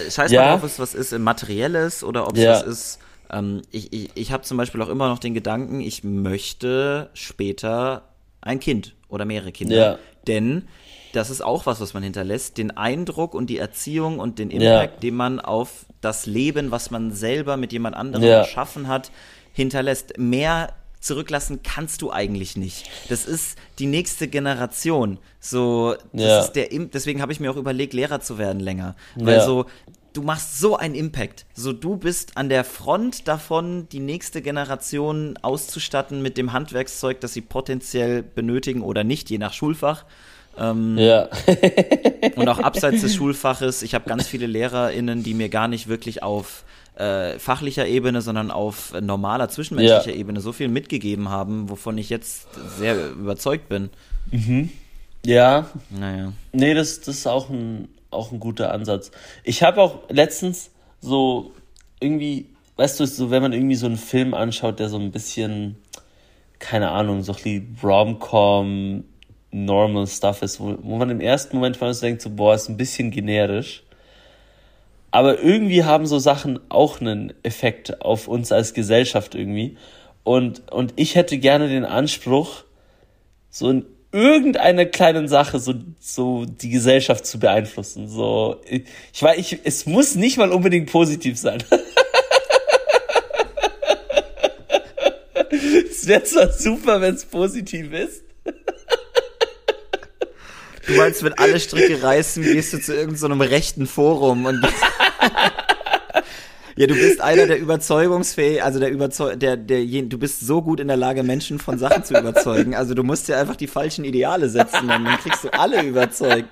Scheiß ja. mal drauf, ob es was ist Materielles oder ob es ja. was ist, ähm, ich, ich, ich habe zum Beispiel auch immer noch den Gedanken, ich möchte später ein Kind oder mehrere Kinder. Denn das ist auch was, was man hinterlässt. Den Eindruck und die Erziehung und den Impact, ja. den man auf das Leben, was man selber mit jemand anderem ja. erschaffen hat, hinterlässt. Mehr zurücklassen kannst du eigentlich nicht. Das ist die nächste Generation. So, das ja. ist der, deswegen habe ich mir auch überlegt, Lehrer zu werden länger. Weil so, du machst so einen Impact. So, du bist an der Front davon, die nächste Generation auszustatten mit dem Handwerkszeug, das sie potenziell benötigen oder nicht, je nach Schulfach. Ähm, ja. und auch abseits des Schulfaches, ich habe ganz viele LehrerInnen, die mir gar nicht wirklich auf äh, fachlicher Ebene, sondern auf normaler zwischenmenschlicher ja. Ebene so viel mitgegeben haben, wovon ich jetzt sehr überzeugt bin. Mhm. Ja. Naja. Nee, das, das ist auch ein, auch ein guter Ansatz. Ich habe auch letztens so irgendwie, weißt du, so wenn man irgendwie so einen Film anschaut, der so ein bisschen, keine Ahnung, so ein Rom-Com, Normal Stuff ist, wo, wo man im ersten Moment von uns denkt, so, boah, ist ein bisschen generisch. Aber irgendwie haben so Sachen auch einen Effekt auf uns als Gesellschaft irgendwie. Und, und ich hätte gerne den Anspruch, so in irgendeiner kleinen Sache so, so die Gesellschaft zu beeinflussen. So, ich, weiß, ich, es muss nicht mal unbedingt positiv sein. es wäre zwar super, wenn es positiv ist. Du meinst, wenn alle Stricke reißen, gehst du zu irgendeinem so rechten Forum und Ja, du bist einer der überzeugungsfähig, also der Überzeug, der, der, du bist so gut in der Lage, Menschen von Sachen zu überzeugen. Also du musst ja einfach die falschen Ideale setzen, dann kriegst du alle überzeugt.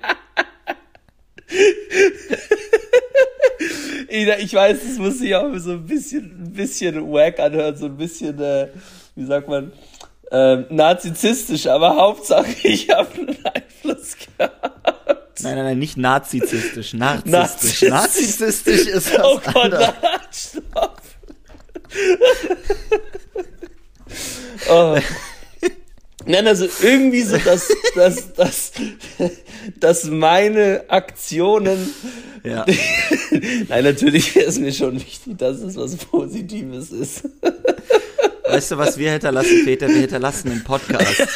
ich weiß, es muss sich auch so ein bisschen, ein bisschen wack anhören, so ein bisschen, äh, wie sagt man, äh, narzisstisch, aber Hauptsache ich habe einen Einfluss gehabt. Nein, nein, nein, nicht narzisstisch, narzisstisch. Narzisstisch ist was Oh Gott, anderes. stopp. oh. Nein, also irgendwie so, dass, dass, dass, dass meine Aktionen. Ja. Nein, natürlich ist mir schon wichtig, dass es was Positives ist. Weißt du, was wir hinterlassen, Peter? Wir hinterlassen einen Podcast.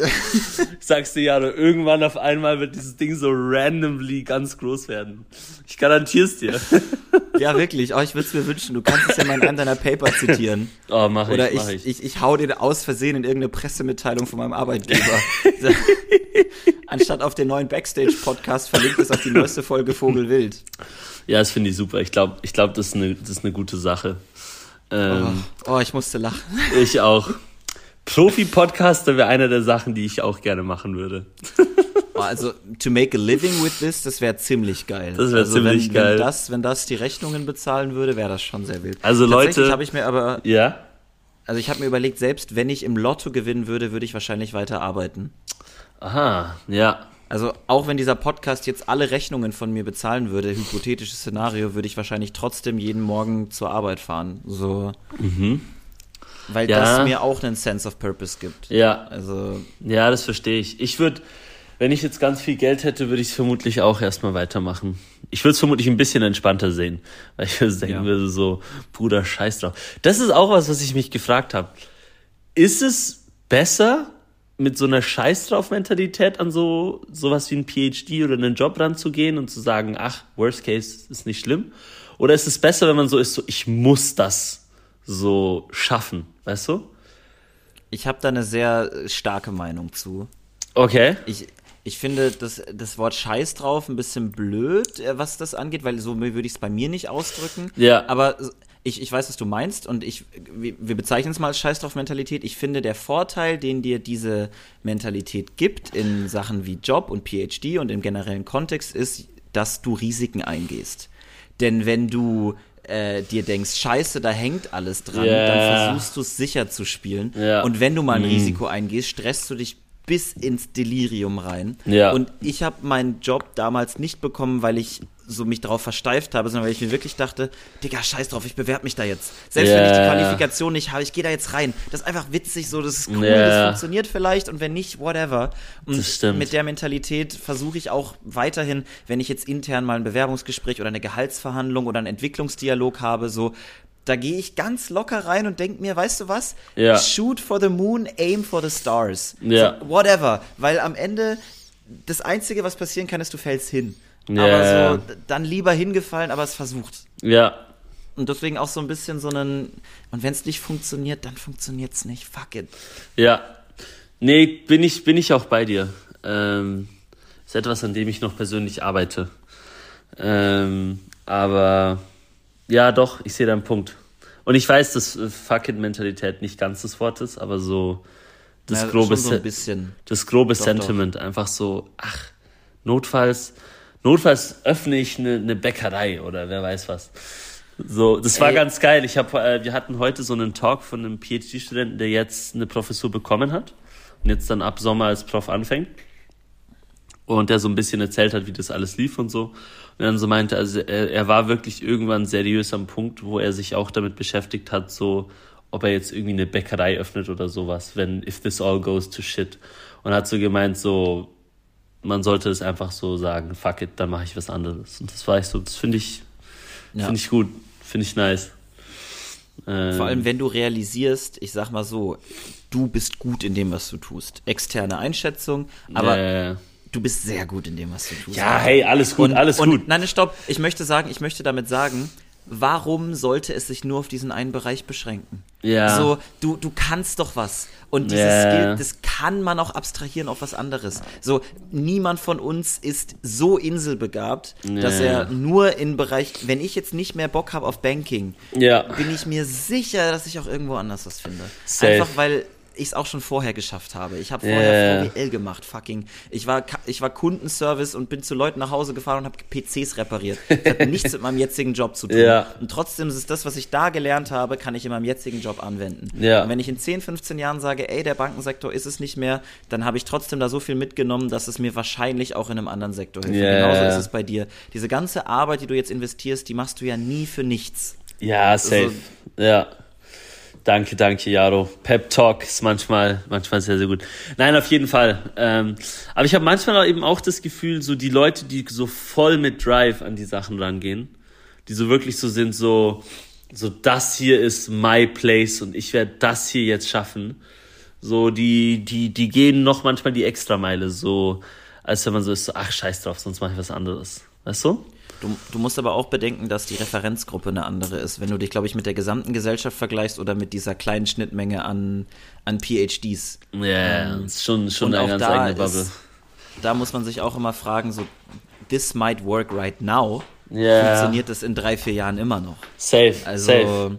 Sagst du ja, irgendwann auf einmal wird dieses Ding so randomly ganz groß werden. Ich garantiere es dir. Ja, wirklich. Oh, ich würde es mir wünschen. Du kannst es ja mal in einem deiner Paper zitieren. Oh, mach ich, Oder ich, mach ich. ich. Ich hau dir aus Versehen in irgendeine Pressemitteilung von meinem Arbeitgeber. Anstatt auf den neuen Backstage-Podcast verlinkt es auf die neueste Folge Vogelwild. Ja, das finde ich super. Ich glaube, ich glaub, das, ist eine, das ist eine gute Sache. Ähm, oh, oh, ich musste lachen. Ich auch. Profi-Podcaster wäre einer der Sachen, die ich auch gerne machen würde. Oh, also, to make a living with this, das wäre ziemlich geil. Das wäre also, ziemlich wenn, geil. Wenn das, wenn das die Rechnungen bezahlen würde, wäre das schon sehr wild. Also Leute. habe ich mir aber. Ja. Also ich habe mir überlegt, selbst wenn ich im Lotto gewinnen würde, würde ich wahrscheinlich weiter arbeiten. Aha, ja. Also auch wenn dieser Podcast jetzt alle Rechnungen von mir bezahlen würde, hypothetisches Szenario, würde ich wahrscheinlich trotzdem jeden Morgen zur Arbeit fahren. So. Mhm. Weil ja. das mir auch einen Sense of Purpose gibt. Ja. Also. Ja, das verstehe ich. Ich würde, wenn ich jetzt ganz viel Geld hätte, würde ich es vermutlich auch erstmal weitermachen. Ich würde es vermutlich ein bisschen entspannter sehen. Weil ich denken ja. würde so, Bruder, scheiß drauf. Das ist auch was, was ich mich gefragt habe. Ist es besser, mit so einer Scheiß drauf Mentalität an so sowas wie ein PhD oder einen Job ranzugehen und zu sagen, ach, worst case ist nicht schlimm? Oder ist es besser, wenn man so ist, so ich muss das so schaffen, weißt du? Ich habe da eine sehr starke Meinung zu. Okay. Ich, ich finde das, das Wort Scheiß drauf ein bisschen blöd, äh, was das angeht, weil so würde ich es bei mir nicht ausdrücken. Ja. Aber ich, ich weiß, was du meinst und ich, wir bezeichnen es mal als Scheiß drauf Mentalität. Ich finde, der Vorteil, den dir diese Mentalität gibt in Sachen wie Job und PhD und im generellen Kontext ist, dass du Risiken eingehst. Denn wenn du äh, dir denkst, scheiße, da hängt alles dran, yeah. dann versuchst du es sicher zu spielen. Ja. Und wenn du mal ein mm. Risiko eingehst, stresst du dich bis ins Delirium rein. Ja. Und ich habe meinen Job damals nicht bekommen, weil ich so mich darauf versteift habe, sondern weil ich mir wirklich dachte, Digga, scheiß drauf, ich bewerbe mich da jetzt. Selbst yeah. wenn ich die Qualifikation nicht habe, ich gehe da jetzt rein. Das ist einfach witzig, so, das ist cool, yeah. das funktioniert vielleicht und wenn nicht, whatever. Und mit der Mentalität versuche ich auch weiterhin, wenn ich jetzt intern mal ein Bewerbungsgespräch oder eine Gehaltsverhandlung oder einen Entwicklungsdialog habe, so, da gehe ich ganz locker rein und denke mir, weißt du was? Ja. Shoot for the moon, aim for the stars. Ja. So, whatever. Weil am Ende das Einzige, was passieren kann, ist, du fällst hin. Ja. Aber so, dann lieber hingefallen, aber es versucht. Ja. Und deswegen auch so ein bisschen so einen, und wenn es nicht funktioniert, dann funktioniert es nicht. Fuck it. Ja. Nee, bin ich, bin ich auch bei dir. Ähm, ist etwas, an dem ich noch persönlich arbeite. Ähm, aber ja, doch, ich sehe deinen Punkt. Und ich weiß, dass äh, Fuck it-Mentalität nicht ganz das Wort ist, aber so das ja, grobe, so. Das grobe doch, Sentiment. Doch. Einfach so, ach, notfalls notfalls öffne ich eine, eine Bäckerei oder wer weiß was. So, das war Ey. ganz geil. Ich hab, äh, wir hatten heute so einen Talk von einem PhD-Studenten, der jetzt eine Professur bekommen hat und jetzt dann ab Sommer als Prof anfängt. Und der so ein bisschen erzählt hat, wie das alles lief und so. Und dann so meinte, also er, er war wirklich irgendwann seriös am Punkt, wo er sich auch damit beschäftigt hat, so, ob er jetzt irgendwie eine Bäckerei öffnet oder sowas, wenn, if this all goes to shit. Und hat so gemeint, so, man sollte es einfach so sagen, fuck it, dann mache ich was anderes. Und das war ich so, das finde ich, ja. finde ich gut, finde ich nice. Ähm, Vor allem, wenn du realisierst, ich sag mal so, du bist gut in dem, was du tust. Externe Einschätzung, aber äh, du bist sehr gut in dem, was du tust. Ja, hey, alles gut, und, alles und, gut. Nein, stopp. Ich möchte sagen, ich möchte damit sagen, warum sollte es sich nur auf diesen einen Bereich beschränken? Ja. So, du, du kannst doch was. Und dieses yeah. Skill, das kann man auch abstrahieren auf was anderes. So, niemand von uns ist so inselbegabt, yeah. dass er nur im Bereich, wenn ich jetzt nicht mehr Bock habe auf Banking, yeah. bin ich mir sicher, dass ich auch irgendwo anders was finde. Safe. Einfach weil ich es auch schon vorher geschafft habe. Ich habe vorher yeah. VWL gemacht, fucking. Ich war, ich war Kundenservice und bin zu Leuten nach Hause gefahren und habe PCs repariert. Das hat nichts mit meinem jetzigen Job zu tun. Yeah. Und trotzdem ist es das, was ich da gelernt habe, kann ich in meinem jetzigen Job anwenden. Yeah. Und wenn ich in 10, 15 Jahren sage, ey, der Bankensektor ist es nicht mehr, dann habe ich trotzdem da so viel mitgenommen, dass es mir wahrscheinlich auch in einem anderen Sektor hilft. Genauso ist es bei dir. Diese ganze Arbeit, die du jetzt investierst, die machst du ja nie für nichts. Ja, safe. Also, ja. Danke, danke, Jaro. Pep Talk ist manchmal, manchmal sehr, sehr gut. Nein, auf jeden Fall. Ähm, aber ich habe manchmal eben auch das Gefühl, so die Leute, die so voll mit Drive an die Sachen rangehen, die so wirklich so sind, so, so das hier ist my place und ich werde das hier jetzt schaffen. So, die, die, die gehen noch manchmal die Extrameile, so, als wenn man so ist, so, ach, scheiß drauf, sonst mache ich was anderes. Weißt du? Du, du musst aber auch bedenken, dass die Referenzgruppe eine andere ist. Wenn du dich, glaube ich, mit der gesamten Gesellschaft vergleichst oder mit dieser kleinen Schnittmenge an, an PhDs. Ja, yeah, ähm, ist schon, schon eine ganz eigene Bubble. Ist, da muss man sich auch immer fragen, so, this might work right now. Yeah. Funktioniert das in drei, vier Jahren immer noch? Safe, also, safe.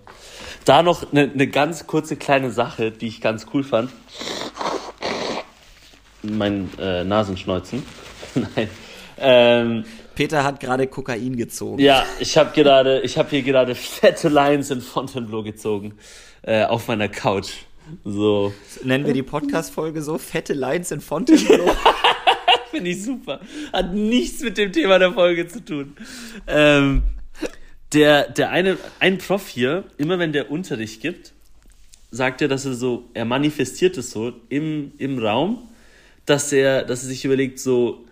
Da noch eine ne ganz kurze kleine Sache, die ich ganz cool fand. Mein äh, Nasenschneuzen. Nein. Ähm, Peter hat gerade Kokain gezogen. Ja, ich habe gerade, ich habe hier gerade fette Lines in Fontainebleau gezogen äh, auf meiner Couch. So. Nennen wir die Podcast-Folge so? Fette Lines in Fontainebleau? Finde ich super. Hat nichts mit dem Thema der Folge zu tun. Ähm, der, der eine, ein Prof hier, immer wenn der Unterricht gibt, sagt er, dass er so, er manifestiert es so im, im Raum, dass er, dass er sich überlegt, so,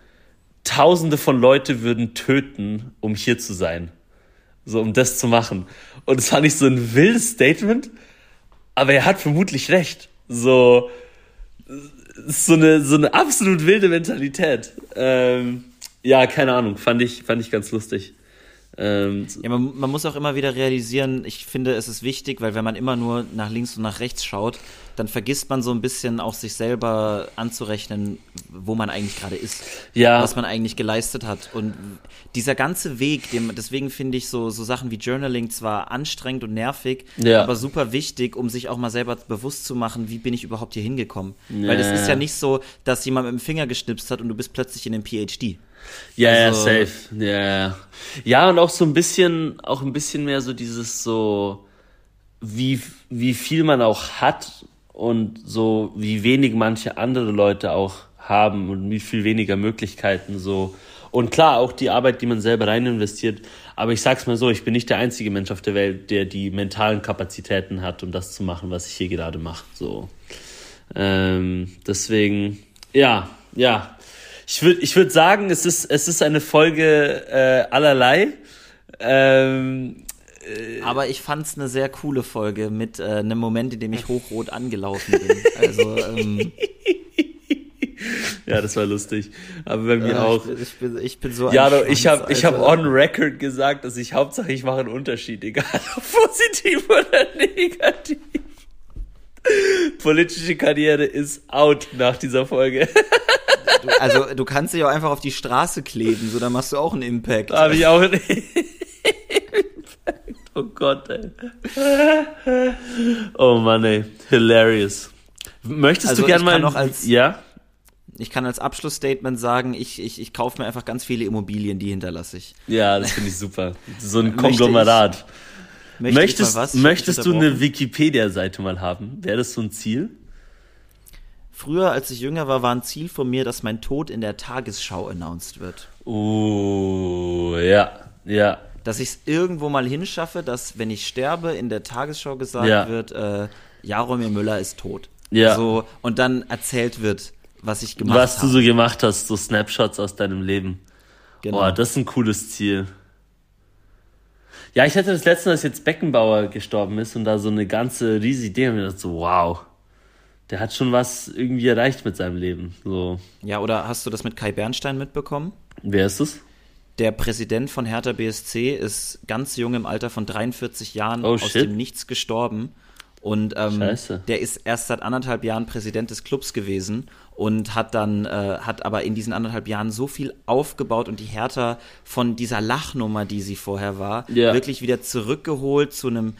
Tausende von Leute würden töten, um hier zu sein. So, um das zu machen. Und es war nicht so ein wildes Statement, aber er hat vermutlich recht. So, so eine, so eine absolut wilde Mentalität. Ähm, ja, keine Ahnung, fand ich, fand ich ganz lustig. Ähm, ja, man, man, muss auch immer wieder realisieren, ich finde, es ist wichtig, weil wenn man immer nur nach links und nach rechts schaut, dann vergisst man so ein bisschen auch sich selber anzurechnen, wo man eigentlich gerade ist. Ja. Was man eigentlich geleistet hat. Und dieser ganze Weg, dem, deswegen finde ich so, so Sachen wie Journaling zwar anstrengend und nervig, ja. aber super wichtig, um sich auch mal selber bewusst zu machen, wie bin ich überhaupt hier hingekommen. Ja. Weil es ist ja nicht so, dass jemand mit dem Finger geschnipst hat und du bist plötzlich in einem PhD. Ja, also, ja, safe. Ja, ja. Und auch so ein bisschen, auch ein bisschen mehr so dieses so, wie, wie viel man auch hat und so wie wenig manche andere Leute auch haben und wie viel weniger Möglichkeiten so. Und klar, auch die Arbeit, die man selber rein investiert. Aber ich sag's mal so, ich bin nicht der einzige Mensch auf der Welt, der die mentalen Kapazitäten hat, um das zu machen, was ich hier gerade mache. So. Ähm, deswegen, ja, ja. Ich würde ich würd sagen, es ist, es ist eine Folge äh, allerlei. Ähm, äh, Aber ich fand's eine sehr coole Folge mit äh, einem Moment, in dem ich hochrot angelaufen bin. Also ähm, ja, das war lustig. Aber bei mir ja, auch. Ich bin, ich bin, ich bin so Ja, Schwanz, ich habe ich hab on record gesagt, dass ich Hauptsache ich mache einen Unterschied, egal ob positiv oder negativ. Politische Karriere ist out nach dieser Folge. Du, also du kannst dich auch einfach auf die Straße kleben, so dann machst du auch einen Impact. Habe ich auch einen Impact. Oh Gott, ey. Oh Mann, ey. Hilarious. Möchtest also du gern mal noch als ja? Ich kann als Abschlussstatement sagen, ich, ich, ich kaufe mir einfach ganz viele Immobilien, die hinterlasse ich. Ja, das finde ich super. So ein Konglomerat. Möchte möchtest was, möchtest du eine Wikipedia-Seite mal haben? Wäre das so ein Ziel? Früher, als ich jünger war, war ein Ziel von mir, dass mein Tod in der Tagesschau announced wird. Oh, ja, ja. Dass ich es irgendwo mal hinschaffe, dass, wenn ich sterbe, in der Tagesschau gesagt ja. wird, äh, Jaromir Müller ist tot. Ja. So, und dann erzählt wird, was ich gemacht habe. Was du so gemacht hast, so Snapshots aus deinem Leben. Genau. Oh, das ist ein cooles Ziel. Ja, ich hatte das letzte Mal, dass jetzt Beckenbauer gestorben ist und da so eine ganze riesige Idee und mir dachte so, wow, der hat schon was irgendwie erreicht mit seinem Leben. So. Ja, oder hast du das mit Kai Bernstein mitbekommen? Wer ist es? Der Präsident von Hertha BSC ist ganz jung im Alter von 43 Jahren oh, aus shit. dem Nichts gestorben. Und ähm, der ist erst seit anderthalb Jahren Präsident des Clubs gewesen und hat dann, äh, hat aber in diesen anderthalb Jahren so viel aufgebaut und die Hertha von dieser Lachnummer, die sie vorher war, yeah. wirklich wieder zurückgeholt zu einem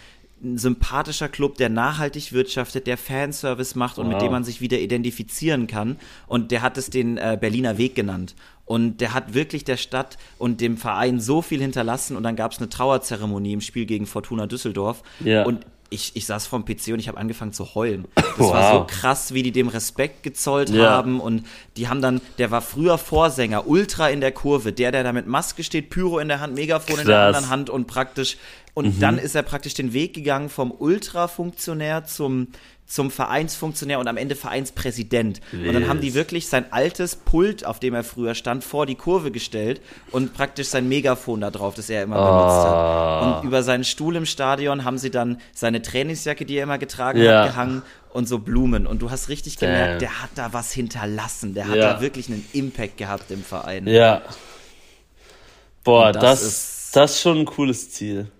sympathischer Club, der nachhaltig wirtschaftet, der Fanservice macht und wow. mit dem man sich wieder identifizieren kann. Und der hat es den äh, Berliner Weg genannt. Und der hat wirklich der Stadt und dem Verein so viel hinterlassen. Und dann gab es eine Trauerzeremonie im Spiel gegen Fortuna Düsseldorf. Ja. Und ich, ich saß vorm PC und ich habe angefangen zu heulen. Das wow. war so krass, wie die dem Respekt gezollt ja. haben. Und die haben dann, der war früher Vorsänger, Ultra in der Kurve, der, der da mit Maske steht, Pyro in der Hand, Megafon krass. in der anderen Hand und praktisch. Und mhm. dann ist er praktisch den Weg gegangen vom Ultra-Funktionär zum zum Vereinsfunktionär und am Ende Vereinspräsident. Yes. Und dann haben die wirklich sein altes Pult, auf dem er früher stand, vor die Kurve gestellt und praktisch sein Megafon da drauf, das er immer oh. benutzt hat. Und über seinen Stuhl im Stadion haben sie dann seine Trainingsjacke, die er immer getragen ja. hat, gehangen und so Blumen. Und du hast richtig Damn. gemerkt, der hat da was hinterlassen. Der hat ja. da wirklich einen Impact gehabt im Verein. Ja. Boah, das, das, ist, das ist schon ein cooles Ziel.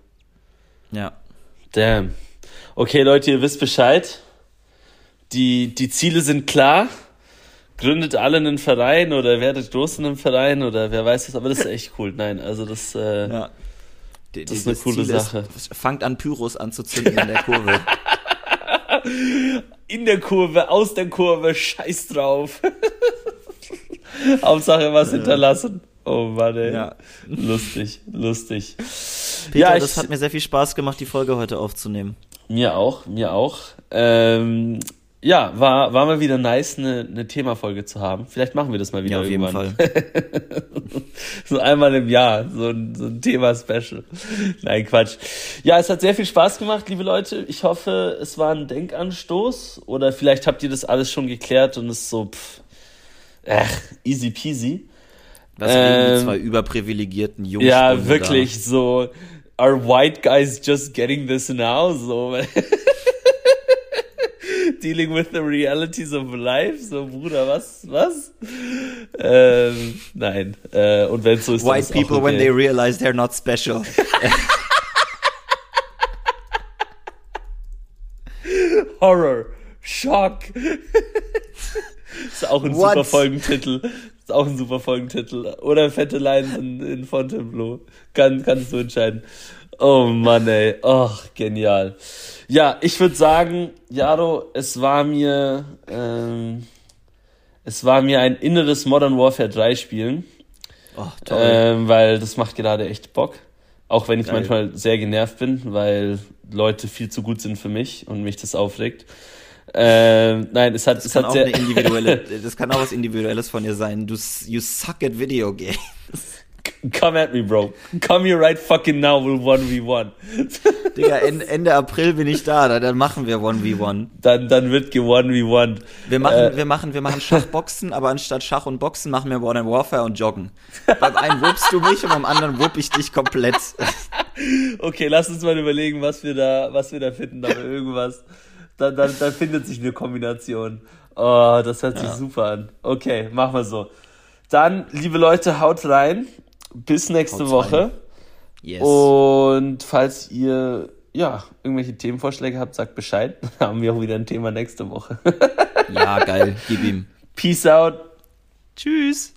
Ja. Damn. Okay, Leute, ihr wisst Bescheid die, die Ziele sind klar. Gründet alle einen Verein oder werdet groß in einem Verein oder wer weiß was, aber das ist echt cool. Nein, also das, äh, ja. das ist eine coole Ziel Sache. Ist, fangt an, Pyros anzuzünden in der Kurve. in der Kurve, aus der Kurve, scheiß drauf. Hauptsache was hinterlassen. Oh Mann, ey. Ja. Lustig, lustig. Peter, ja, ich, das hat mir sehr viel Spaß gemacht, die Folge heute aufzunehmen. Mir auch, mir auch. Ähm, ja, war, war mal wieder nice, eine, eine Themafolge zu haben. Vielleicht machen wir das mal wieder ja, auf irgendwann. jeden Fall. so einmal im Jahr, so ein, so ein Thema-Special. Nein, Quatsch. Ja, es hat sehr viel Spaß gemacht, liebe Leute. Ich hoffe, es war ein Denkanstoß oder vielleicht habt ihr das alles schon geklärt und es ist so, pff, ach, easy peasy. Was ähm, die zwei überprivilegierten Jungs. Ja, wirklich da. so, are white guys just getting this now? So. dealing with the realities of life. So, Bruder, was, was? Ähm, nein. Äh, und wenn so ist, White people okay. when they realize they're not special. Horror. Schock. ist auch ein What? super Folgentitel. Ist auch ein super Folgentitel. Oder fette Lines in, in Fontainebleau. Kann, kannst du entscheiden. Oh Mann, ey. Ach, genial. Ja, ich würde sagen, Jaro, es war mir, ähm, es war mir ein inneres Modern Warfare 3 Spielen. Oh, toll. Ähm, weil das macht gerade echt Bock. Auch wenn ich Geil. manchmal sehr genervt bin, weil Leute viel zu gut sind für mich und mich das aufregt. Ähm, nein, es hat, das es kann hat auch sehr eine individuelle, das kann auch was Individuelles von dir sein. Du, you suck at video games. Come at me, bro. Come here right fucking now, we'll 1v1. Digga, Ende, Ende April bin ich da, dann machen wir 1v1. Dann, dann wird ge 1v1. Wir machen, äh, wir machen, wir machen Schachboxen, aber anstatt Schach und Boxen machen wir Modern Warfare und Joggen. Beim einen wuppst du mich und beim anderen wupp ich dich komplett. Okay, lass uns mal überlegen, was wir da, was wir da finden, aber irgendwas. Dann, dann, dann findet sich eine Kombination. Oh, das hört sich ja. super an. Okay, machen wir so. Dann, liebe Leute, haut rein. Bis nächste Woche. Yes. Und falls ihr ja, irgendwelche Themenvorschläge habt, sagt Bescheid. Dann haben wir auch wieder ein Thema nächste Woche. ja, geil. Gib ihm. Peace out. Tschüss.